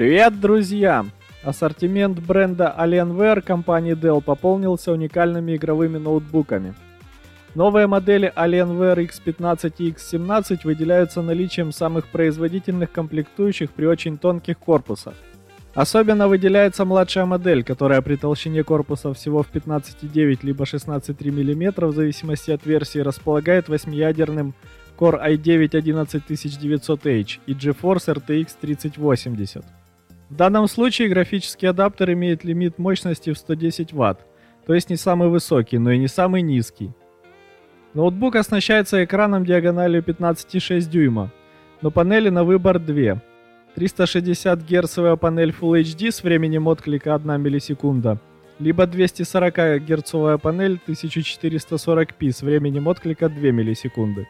Привет, друзья! Ассортимент бренда Alienware компании Dell пополнился уникальными игровыми ноутбуками. Новые модели Alienware X15 и X17 выделяются наличием самых производительных комплектующих при очень тонких корпусах. Особенно выделяется младшая модель, которая при толщине корпуса всего в 15,9 либо 16,3 мм в зависимости от версии располагает 8-ядерным Core i9 11900H и GeForce RTX 3080. В данном случае графический адаптер имеет лимит мощности в 110 Вт, то есть не самый высокий, но и не самый низкий. Ноутбук оснащается экраном диагональю 15,6 дюйма, но панели на выбор две. 360 герцовая панель Full HD с временем отклика 1 миллисекунда, либо 240 герцовая панель 1440p с временем отклика 2 миллисекунды.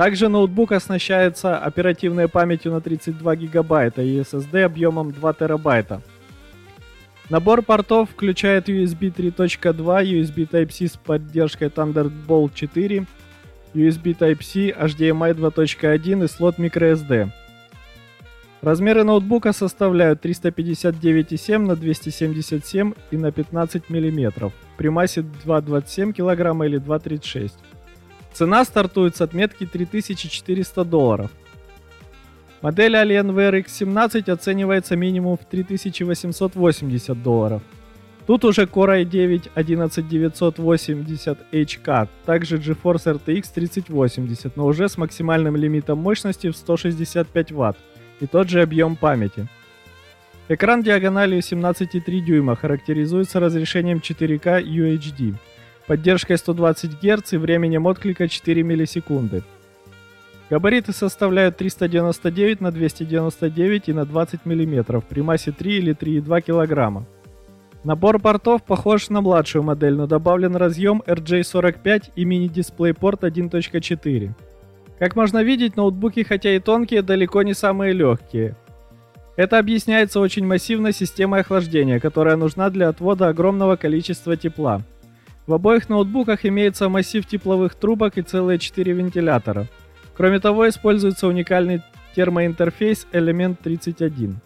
Также ноутбук оснащается оперативной памятью на 32 гигабайта и SSD объемом 2 терабайта. Набор портов включает USB 3.2, USB Type-C с поддержкой Thunderbolt 4, USB Type-C, HDMI 2.1 и слот microSD. Размеры ноутбука составляют 359,7 на 277 и на 15 мм при массе 2,27 кг или 2,36 Цена стартует с отметки 3400 долларов. Модель Alienware X17 оценивается минимум в 3880 долларов. Тут уже Core i9 11980HK, также GeForce RTX 3080, но уже с максимальным лимитом мощности в 165 Вт и тот же объем памяти. Экран диагональю 17,3 дюйма характеризуется разрешением 4К UHD поддержкой 120 Гц и временем отклика 4 миллисекунды. Габариты составляют 399 на 299 и на 20 мм при массе 3 или 3,2 кг. Набор портов похож на младшую модель, но добавлен разъем RJ45 и мини-дисплей-порт 1.4. Как можно видеть, ноутбуки, хотя и тонкие, далеко не самые легкие. Это объясняется очень массивной системой охлаждения, которая нужна для отвода огромного количества тепла. В обоих ноутбуках имеется массив тепловых трубок и целые 4 вентилятора. Кроме того, используется уникальный термоинтерфейс Element 31.